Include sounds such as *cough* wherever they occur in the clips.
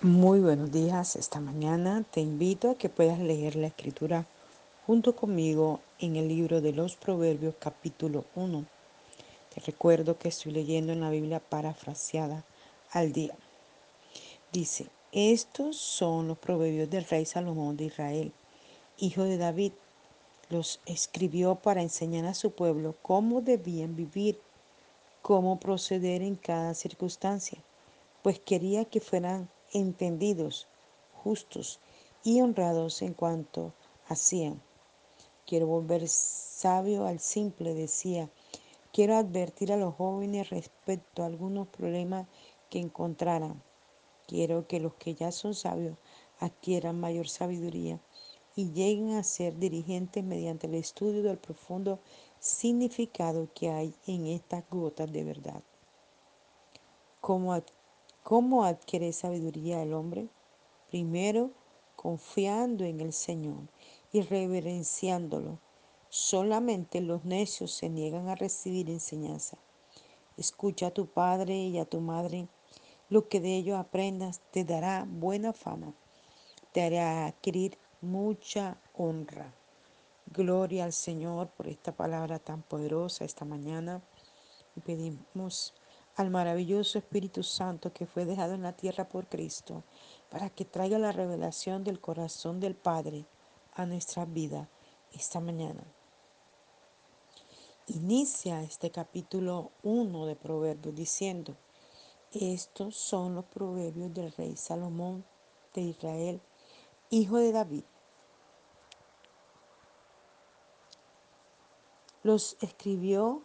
Muy buenos días. Esta mañana te invito a que puedas leer la escritura junto conmigo en el libro de los Proverbios capítulo 1. Te recuerdo que estoy leyendo en la Biblia parafraseada al día. Dice, estos son los proverbios del rey Salomón de Israel, hijo de David. Los escribió para enseñar a su pueblo cómo debían vivir, cómo proceder en cada circunstancia, pues quería que fueran entendidos, justos y honrados en cuanto hacían. Quiero volver sabio al simple, decía. Quiero advertir a los jóvenes respecto a algunos problemas que encontraran. Quiero que los que ya son sabios adquieran mayor sabiduría y lleguen a ser dirigentes mediante el estudio del profundo significado que hay en estas gotas de verdad. ¿Cómo ¿Cómo adquiere sabiduría el hombre? Primero, confiando en el Señor y reverenciándolo. Solamente los necios se niegan a recibir enseñanza. Escucha a tu padre y a tu madre. Lo que de ellos aprendas te dará buena fama. Te hará adquirir mucha honra. Gloria al Señor por esta palabra tan poderosa esta mañana. Pedimos al maravilloso Espíritu Santo que fue dejado en la tierra por Cristo, para que traiga la revelación del corazón del Padre a nuestra vida esta mañana. Inicia este capítulo 1 de Proverbios diciendo, estos son los proverbios del rey Salomón de Israel, hijo de David. Los escribió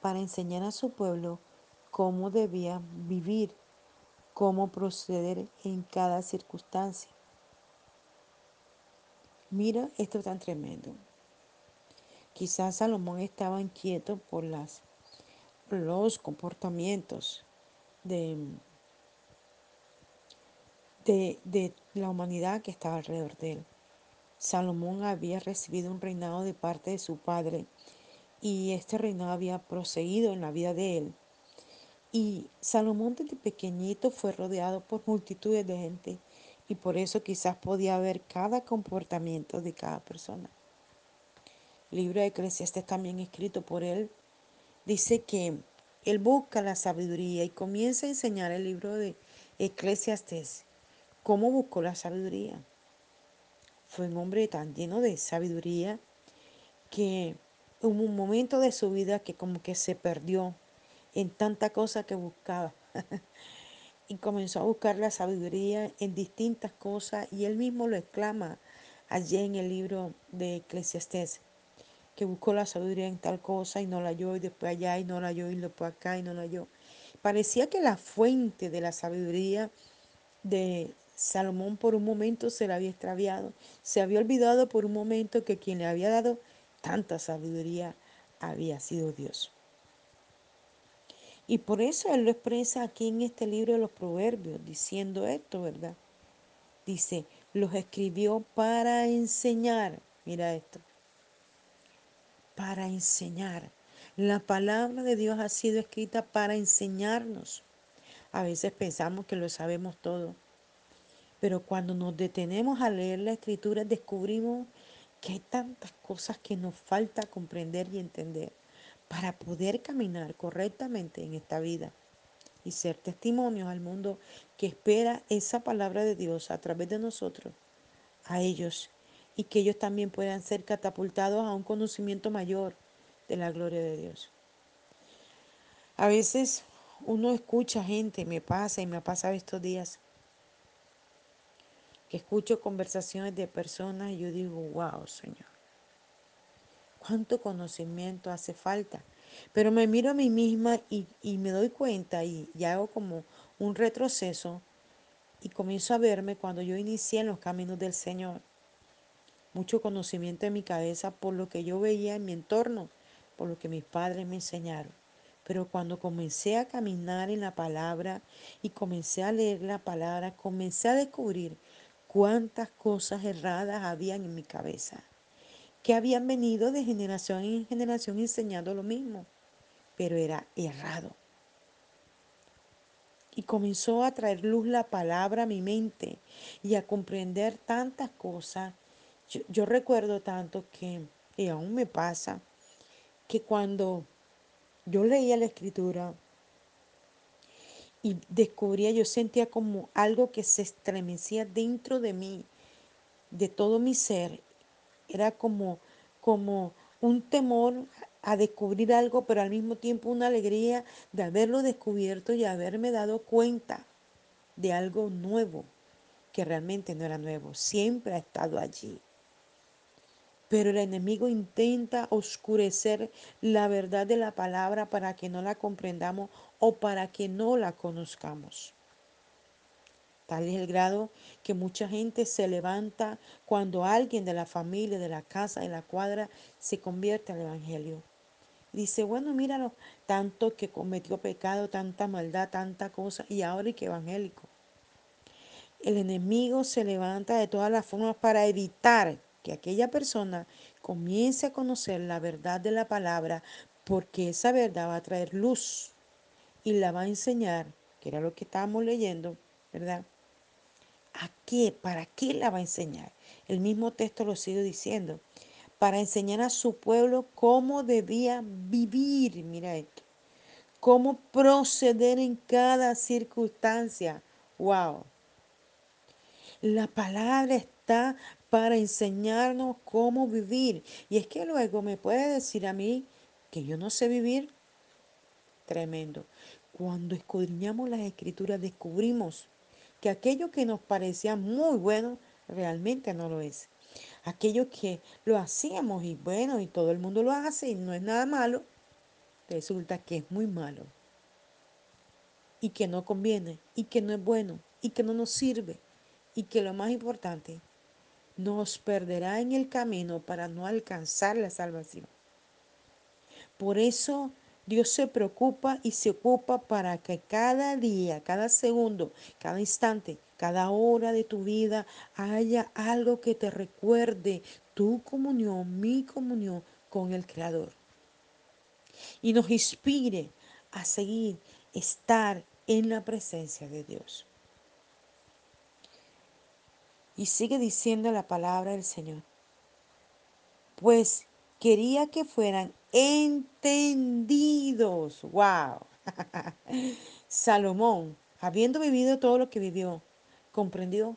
para enseñar a su pueblo cómo debía vivir, cómo proceder en cada circunstancia. Mira esto tan tremendo. Quizás Salomón estaba inquieto por los comportamientos de, de la humanidad que estaba alrededor de él. Salomón había recibido un reinado de parte de su padre y este reinado había proseguido en la vida de él y Salomón desde pequeñito fue rodeado por multitudes de gente y por eso quizás podía ver cada comportamiento de cada persona. El libro de Eclesiastes también escrito por él dice que él busca la sabiduría y comienza a enseñar el libro de Eclesiastes cómo buscó la sabiduría. Fue un hombre tan lleno de sabiduría que hubo un momento de su vida que como que se perdió en tanta cosa que buscaba. *laughs* y comenzó a buscar la sabiduría en distintas cosas y él mismo lo exclama allí en el libro de Eclesiastés, que buscó la sabiduría en tal cosa y no la halló y después allá y no la halló y después acá y no la halló. Parecía que la fuente de la sabiduría de Salomón por un momento se la había extraviado, se había olvidado por un momento que quien le había dado tanta sabiduría había sido Dios. Y por eso él lo expresa aquí en este libro de los Proverbios, diciendo esto, ¿verdad? Dice, los escribió para enseñar. Mira esto. Para enseñar. La palabra de Dios ha sido escrita para enseñarnos. A veces pensamos que lo sabemos todo. Pero cuando nos detenemos a leer la escritura descubrimos que hay tantas cosas que nos falta comprender y entender para poder caminar correctamente en esta vida y ser testimonios al mundo que espera esa palabra de Dios a través de nosotros, a ellos, y que ellos también puedan ser catapultados a un conocimiento mayor de la gloria de Dios. A veces uno escucha gente, me pasa y me ha pasado estos días, que escucho conversaciones de personas y yo digo, wow, Señor cuánto conocimiento hace falta. Pero me miro a mí misma y, me doy cuenta y, y hago como un retroceso y comienzo a verme cuando yo inicié en los caminos del Señor. Mucho conocimiento en mi cabeza por lo que yo veía en mi entorno, por lo que mis padres me enseñaron. Pero cuando comencé a caminar en la palabra y comencé a leer la palabra, comencé a descubrir cuántas cosas erradas habían en mi cabeza que habían venido de generación en generación enseñando lo mismo, pero era errado. y comenzó a traer luz la palabra a mi mente y a comprender tantas cosas. Yo, recuerdo tanto que, y aún me pasa, que cuando yo leía la escritura y descubría, yo sentía como algo que se estremecía dentro de mí, de todo mi ser. Era como, como un temor a descubrir algo, pero al mismo tiempo una alegría de haberlo descubierto y haberme dado cuenta de algo nuevo, que realmente no era nuevo, siempre ha estado allí. Pero el enemigo intenta oscurecer la verdad de la palabra para que no la comprendamos o para que no la conozcamos. Tal es el grado que mucha gente se levanta cuando alguien de la familia, de la casa, de la cuadra se convierte al Evangelio. Dice, bueno, míralo, tanto que cometió pecado, tanta maldad, tanta cosa, y ahora y que evangélico. El enemigo se levanta de todas las formas para evitar que aquella persona comience a conocer la verdad de la palabra, porque esa verdad va a traer luz y la va a enseñar, que era lo que estábamos leyendo, ¿verdad? ¿A qué? ¿Para qué la va a enseñar? El mismo texto lo sigue diciendo. Para enseñar a su pueblo cómo debía vivir, mira esto, cómo proceder en cada circunstancia. ¡Wow! La palabra está para enseñarnos cómo vivir. Y es que luego me puede decir a mí que yo no sé vivir. Tremendo. Cuando escudriñamos las escrituras descubrimos que aquello que nos parecía muy bueno realmente no lo es. Aquello que lo hacíamos y bueno, y todo el mundo lo hace y no es nada malo, resulta que es muy malo. Y que no conviene, y que no es bueno, y que no nos sirve y que lo más importante, nos perderá en el camino para no alcanzar la salvación. Por eso Dios se preocupa y se ocupa para que cada día, cada segundo, cada instante, cada hora de tu vida haya algo que te recuerde tu comunión, mi comunión con el Creador. Y nos inspire a seguir, estar en la presencia de Dios. Y sigue diciendo la palabra del Señor. Pues quería que fueran entendidos. ¡Wow! *laughs* Salomón, habiendo vivido todo lo que vivió, comprendió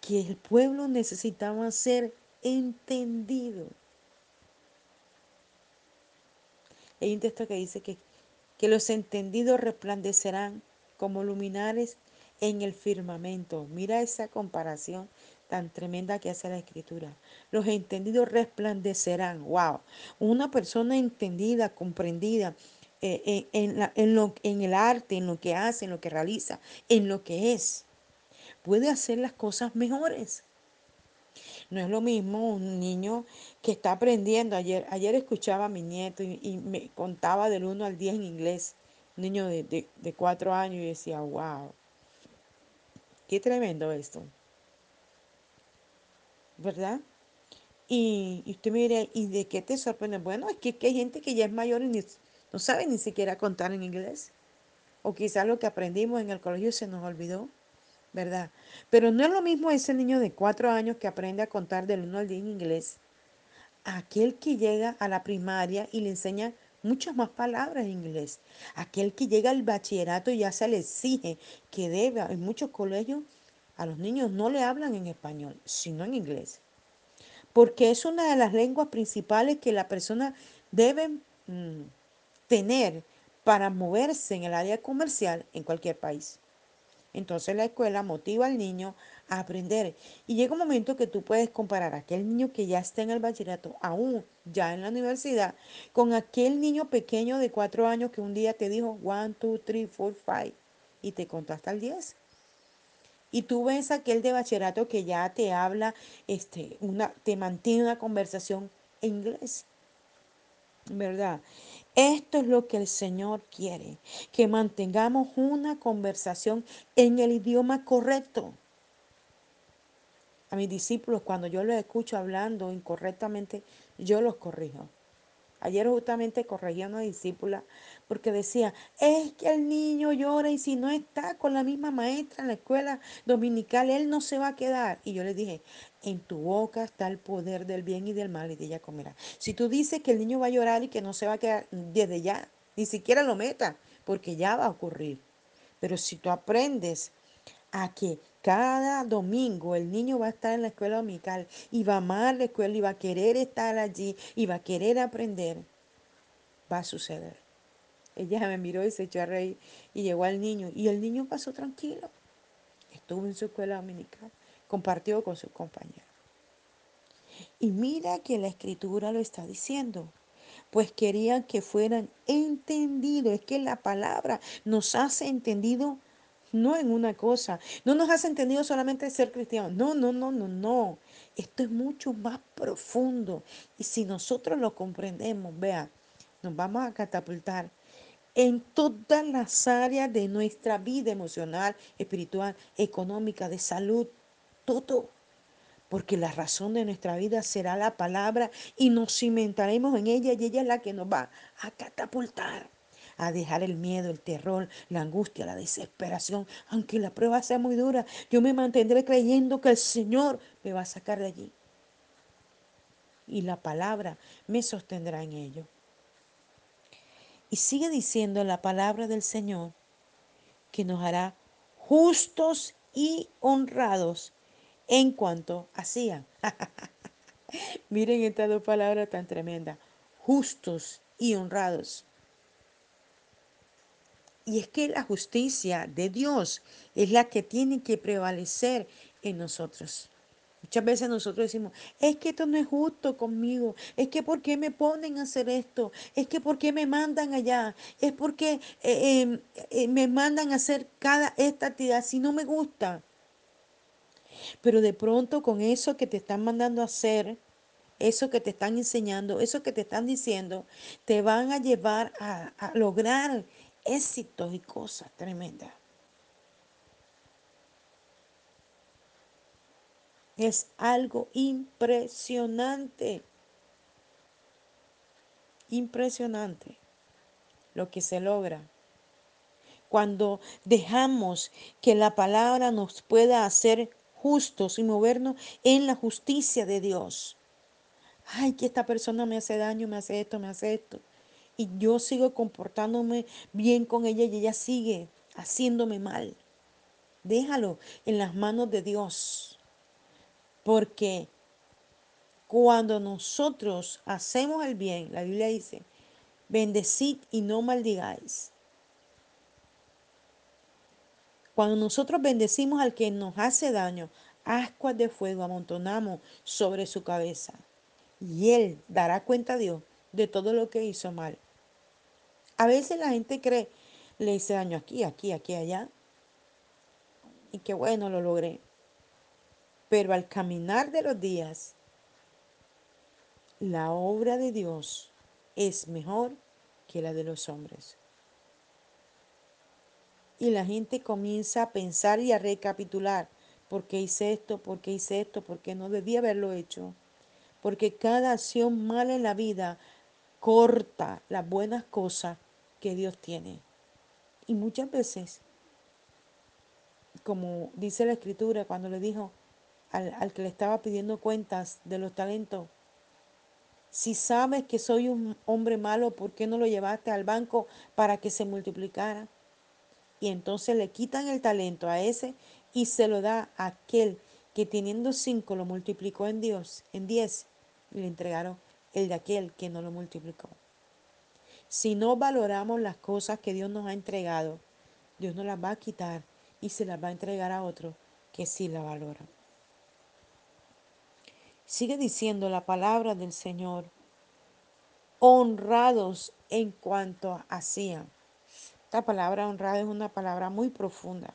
que el pueblo necesitaba ser entendido. Hay un texto que dice que, que los entendidos resplandecerán como luminares en el firmamento. Mira esa comparación tan tremenda que hace la escritura. Los entendidos resplandecerán. Wow. Una persona entendida, comprendida eh, eh, en, en, lo, en el arte, en lo que hace, en lo que realiza, en lo que es, puede hacer las cosas mejores. No es lo mismo un niño que está aprendiendo. Ayer, ayer escuchaba a mi nieto y, y me contaba del 1 al 10 en inglés. Un niño de, de, de cuatro años y decía, wow, qué tremendo esto. ¿Verdad? Y, y, usted me dirá, ¿y de qué te sorprende? Bueno, es que, que hay gente que ya es mayor y no sabe ni siquiera contar en inglés. O quizás lo que aprendimos en el colegio se nos olvidó, ¿verdad? Pero no es lo mismo ese niño de cuatro años que aprende a contar del 1 al 10 en inglés, aquel que llega a la primaria y le enseña muchas más palabras en inglés, aquel que llega al bachillerato y ya se le exige que debe, en muchos colegios a los niños no le hablan en español, sino en inglés. Porque es una de las lenguas principales que la persona debe mmm, tener para moverse en el área comercial en cualquier país. Entonces la escuela motiva al niño a aprender. Y llega un momento que tú puedes comparar a aquel niño que ya está en el bachillerato, aún ya en la universidad, con aquel niño pequeño de cuatro años que un día te dijo one, two, three, four, five y te contó hasta el 10. Y tú ves aquel de bachillerato que ya te habla, este, una, te mantiene una conversación en inglés. ¿Verdad? Esto es lo que el Señor quiere, que mantengamos una conversación en el idioma correcto. A mis discípulos, cuando yo los escucho hablando incorrectamente, yo los corrijo. Ayer justamente corregí a una discípula porque decía, es que el niño llora y si no está con la misma maestra en la escuela dominical, él no se va a quedar. Y yo le dije, en tu boca está el poder del bien y del mal y ella comerá. Si tú dices que el niño va a llorar y que no se va a quedar desde ya, ni siquiera lo meta, porque ya va a ocurrir. Pero si tú aprendes a que cada domingo el niño va a estar en la escuela dominical y va a amar la escuela y va a querer estar allí y va a querer aprender, va a suceder. Ella me miró y se echó a reír y llegó al niño y el niño pasó tranquilo. Estuvo en su escuela dominical, compartió con sus compañeros. Y mira que la escritura lo está diciendo pues querían que fueran entendidos. Es que la palabra nos hace entendido no en una cosa, no nos hace entendido solamente ser cristianos. No, no, no, no, no. Esto es mucho más profundo. Y si nosotros lo comprendemos, vea, nos vamos a catapultar en todas las áreas de nuestra vida emocional, espiritual, económica, de salud, todo porque la razón de nuestra vida será la palabra y nos cimentaremos en ella y ella es la que nos va a catapultar, a dejar el miedo, el terror, la angustia, la desesperación. Aunque la prueba sea muy dura, yo me mantendré creyendo que el Señor me va a sacar de allí. Y la palabra me sostendrá en ello. Y sigue diciendo la palabra del Señor que nos hará justos y honrados en cuanto hacían. *laughs* Miren estas dos palabras tan tremendas, justos y honrados. Y es que la justicia de Dios es la que tiene que prevalecer en nosotros. Muchas veces nosotros decimos, es que esto no es justo conmigo, es que ¿por qué me ponen a hacer esto? Es que ¿por qué me mandan allá? Es porque eh, em, eh, me mandan a hacer cada esta actividad si no me gusta. Pero de pronto con eso que te están mandando a hacer, eso que te están enseñando, eso que te están diciendo, te van a llevar a, a lograr éxitos y cosas tremendas. Es algo impresionante. Impresionante lo que se logra cuando dejamos que la palabra nos pueda hacer justos y movernos en la justicia de Dios. Ay, que esta persona me hace daño, me hace esto, me hace esto. Y yo sigo comportándome bien con ella y ella sigue haciéndome mal. Déjalo en las manos de Dios. Porque cuando nosotros hacemos el bien, la Biblia dice, bendecid y no maldigáis. Cuando nosotros bendecimos al que nos hace daño, ascuas de fuego amontonamos sobre su cabeza. Y él dará cuenta a Dios de todo lo que hizo mal. A veces la gente cree, le hice daño aquí, aquí, aquí, allá. Y qué bueno, lo logré. Pero al caminar de los días, la obra de Dios es mejor que la de los hombres y la gente comienza a pensar y a recapitular. ¿Por qué hice esto? ¿Por qué hice esto? ¿Por qué no debía haberlo hecho? Porque cada acción mala en la vida corta las buenas cosas que Dios tiene. Y muchas veces, como dice la escritura cuando le dijo al, al que le estaba pidiendo cuentas de los talentos, si sabes que soy un hombre malo, ¿por qué no lo llevaste al banco para que se multiplicara? y entonces le quitan el talento a ese y se lo da a aquel que teniendo cinco lo multiplicó en Dios, en diez, y le entregaron el de aquel que no lo multiplicó. Si no valoramos las cosas que Dios nos ha entregado, Dios nos las va a quitar y se las va a entregar a otro que sí la valora. Sigue diciendo la palabra del Señor, honrados en cuanto hacían. Esta palabra honrada es una palabra muy profunda.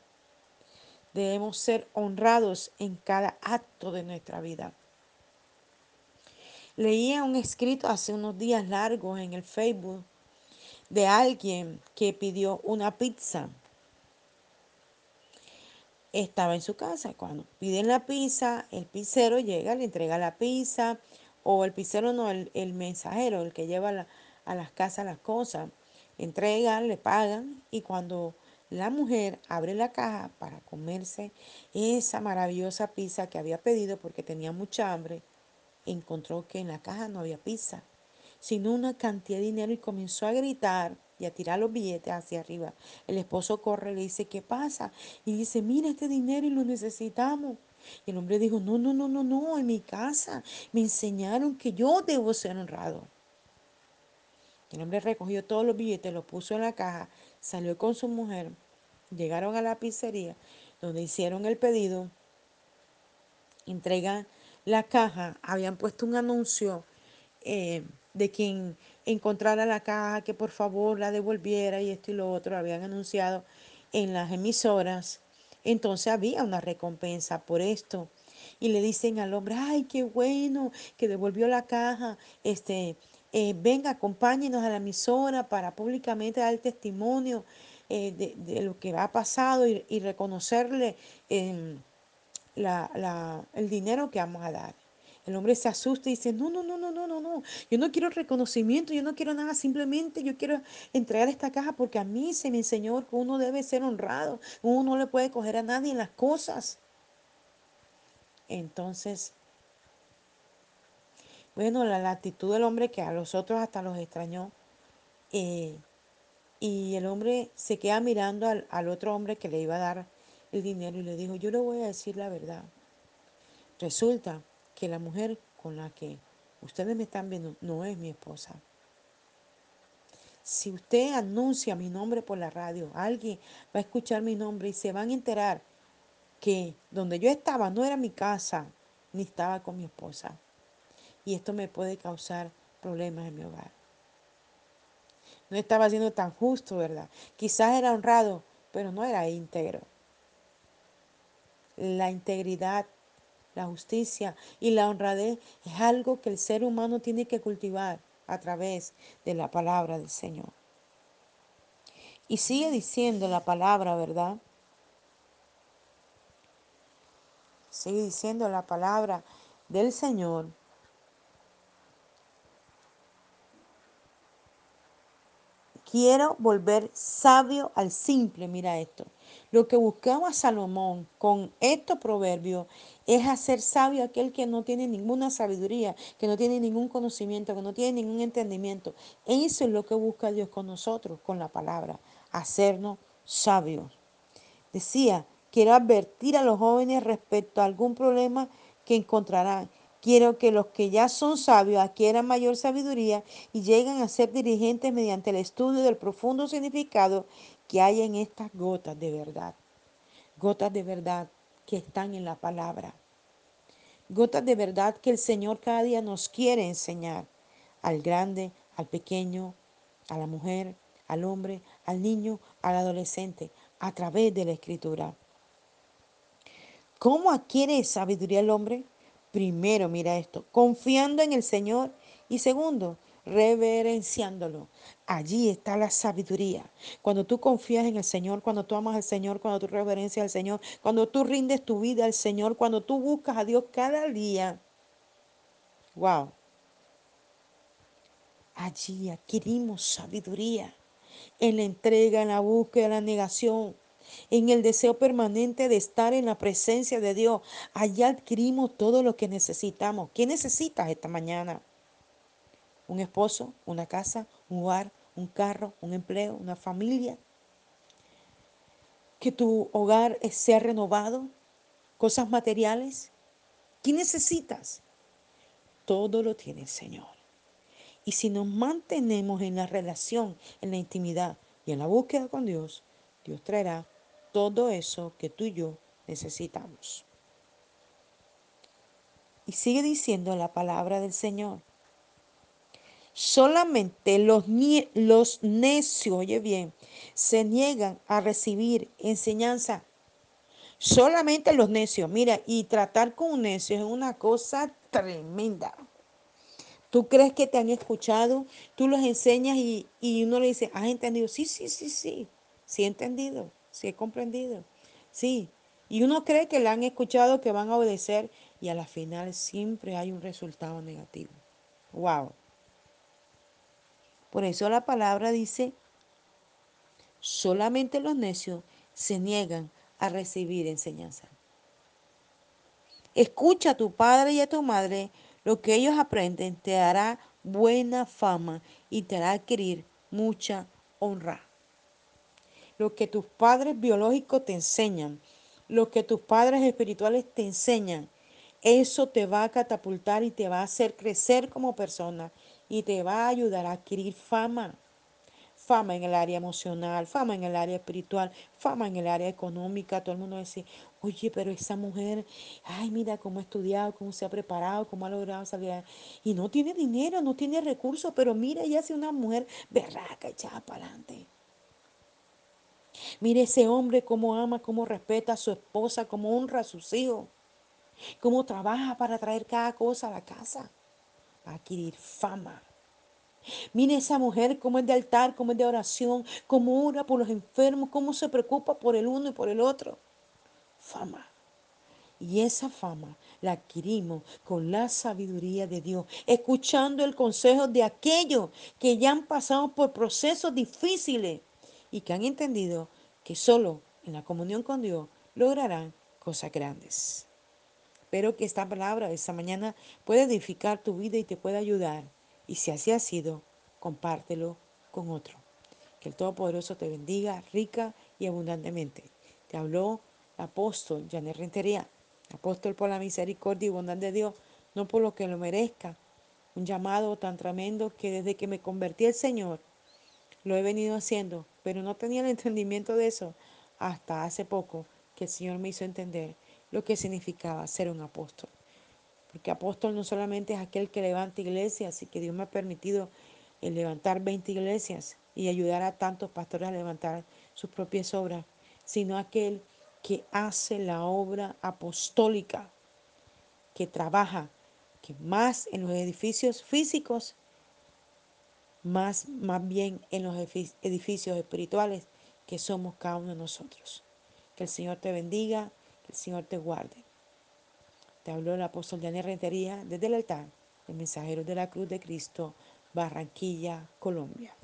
Debemos ser honrados en cada acto de nuestra vida. Leía un escrito hace unos días largos en el Facebook de alguien que pidió una pizza. Estaba en su casa. Cuando piden la pizza, el pizzero llega, le entrega la pizza, o el pizzero no, el, el mensajero, el que lleva a las casas las cosas. Entregan, le pagan y cuando la mujer abre la caja para comerse esa maravillosa pizza que había pedido porque tenía mucha hambre, encontró que en la caja no había pizza, sino una cantidad de dinero y comenzó a gritar y a tirar los billetes hacia arriba. El esposo corre y le dice, ¿qué pasa? Y dice, mira este dinero y lo necesitamos. Y el hombre dijo, no, no, no, no, no, en mi casa me enseñaron que yo debo ser honrado. El hombre recogió todos los billetes, los puso en la caja, salió con su mujer, llegaron a la pizzería donde hicieron el pedido, entregan la caja, habían puesto un anuncio eh, de quien encontrara la caja, que por favor la devolviera y esto y lo otro, habían anunciado en las emisoras. Entonces había una recompensa por esto. Y le dicen al hombre, ay, qué bueno que devolvió la caja, este, eh, venga, acompáñenos a la emisora para públicamente dar testimonio eh, de, lo que ha pasado y, reconocerle la, el dinero que vamos a dar. El hombre se asusta y dice, no, no, no, no, no, no, no, yo no quiero reconocimiento, yo no quiero nada, simplemente yo quiero entregar esta caja porque a mí se me enseñó que uno debe ser honrado, uno no le puede coger a nadie en las cosas. Entonces, bueno, la, actitud del hombre que a los otros hasta los extrañó. Eh, y el hombre se queda mirando al, al, otro hombre que le iba a dar el dinero y le dijo, yo le voy a decir la verdad. Resulta que la mujer con la que ustedes me están viendo no es mi esposa. Si usted anuncia mi nombre por la radio, alguien va a escuchar mi nombre y se van a enterar que donde yo estaba no era mi casa, ni estaba con mi esposa y esto me puede causar problemas en mi hogar. No estaba siendo tan justo, ¿verdad? Quizás era honrado, pero no era íntegro. La integridad, la justicia y la honradez es algo que el ser humano tiene que cultivar a través de la palabra del Señor. Y sigue diciendo la palabra, ¿verdad? Sigue diciendo la palabra del Señor Quiero volver sabio al simple. Mira esto. Lo que buscaba Salomón con estos proverbios es hacer sabio aquel que no tiene ninguna sabiduría, que no tiene ningún conocimiento, que no tiene ningún entendimiento. Eso es lo que busca Dios con nosotros, con la palabra, hacernos sabios. Decía, quiero advertir a los jóvenes respecto a algún problema que encontrarán Quiero que los que ya son sabios adquieran mayor sabiduría y lleguen a ser dirigentes mediante el estudio del profundo significado que hay en estas gotas de verdad. Gotas de verdad que están en la palabra. Gotas de verdad que el Señor cada día nos quiere enseñar al grande, al pequeño, a la mujer, al hombre, al niño, al adolescente, a través de la escritura. ¿Cómo adquiere sabiduría el hombre? Primero, mira esto, confiando en el Señor y segundo, reverenciándolo. Allí está la sabiduría. Cuando tú confías en el Señor, cuando tú amas al Señor, cuando tú reverencias al Señor, cuando tú rindes tu vida al Señor, cuando tú buscas a Dios cada día. Wow. Allí adquirimos sabiduría en la entrega, en la búsqueda, en la negación en el deseo permanente de estar en la presencia de Dios. Allá adquirimos todo lo que necesitamos. ¿Qué necesitas esta mañana? Un esposo, una casa, un hogar, un carro, un empleo, una familia. Que tu hogar sea renovado, cosas materiales. ¿Qué necesitas? Todo lo tiene el Señor. Y si nos mantenemos en la relación, en la intimidad y en la búsqueda con Dios, Dios traerá todo eso que tú y yo necesitamos. Y sigue diciendo la palabra del Señor. Solamente los, los necios, oye bien, se niegan a recibir enseñanza. Solamente los necios. Mira, y tratar con un necio es una cosa tremenda. Tú crees que te han escuchado, tú los enseñas y, y uno le dice, ¿has entendido? Sí, sí, sí, sí, sí he entendido. Si he comprendido. Sí. Y uno cree que le han escuchado, que van a obedecer. y a la final siempre hay un resultado negativo. Wow. Por eso la palabra dice, solamente los necios se niegan a recibir enseñanza. Escucha a tu padre y a tu madre, lo que ellos aprenden te dará buena fama y te hará adquirir mucha honra. Lo que tus padres biológicos te enseñan, lo que tus padres espirituales te enseñan, eso te va a catapultar y te va a hacer crecer como persona y te va a ayudar a adquirir fama fama en el área emocional, fama en el área espiritual, fama en el área económica. Todo el mundo dice, oye, pero esa mujer, ay, mira cómo ha estudiado, cómo se ha preparado, cómo ha logrado salir. Y no tiene dinero, no tiene recursos, pero mira, ella es una mujer berraca, echada para adelante. Mire ese hombre cómo ama, cómo respeta a su esposa, cómo honra a sus hijos, cómo trabaja para traer cada cosa a la casa, para adquirir fama. Mire esa mujer cómo es de altar, cómo es de oración, cómo ora por los enfermos, cómo se preocupa por el uno y por el otro. Fama. Y esa fama la adquirimos con la sabiduría de Dios, escuchando el consejo de aquellos que ya han pasado por procesos difíciles y que han entendido que solo en la comunión con Dios lograrán cosas grandes. Espero que esta palabra esta mañana pueda edificar tu vida y te pueda ayudar y si así ha sido, compártelo con otro. Que el Todopoderoso te bendiga rica y abundantemente. Te habló el apóstol Janet Rentería, apóstol por la misericordia y bondad de Dios, no por lo que lo merezca. Un llamado tan tremendo que desde que me convertí al Señor, lo he venido haciendo, pero no tenía el entendimiento de eso hasta hace poco que el Señor me hizo entender lo que significaba ser un apóstol. Porque apóstol no solamente es aquel que levanta iglesias y que Dios me ha permitido eh, levantar 20 iglesias y ayudar a tantos pastores a levantar sus propias obras, sino aquel que hace la obra apostólica, que trabaja, que más en los edificios físicos, más, más bien en los edificios espirituales que somos cada uno de nosotros. Que el Señor te bendiga, Señor te guarde. Te habló el apóstol Daniel Rentería desde el altar de Mensajeros de la Cruz de Cristo, Barranquilla, Colombia.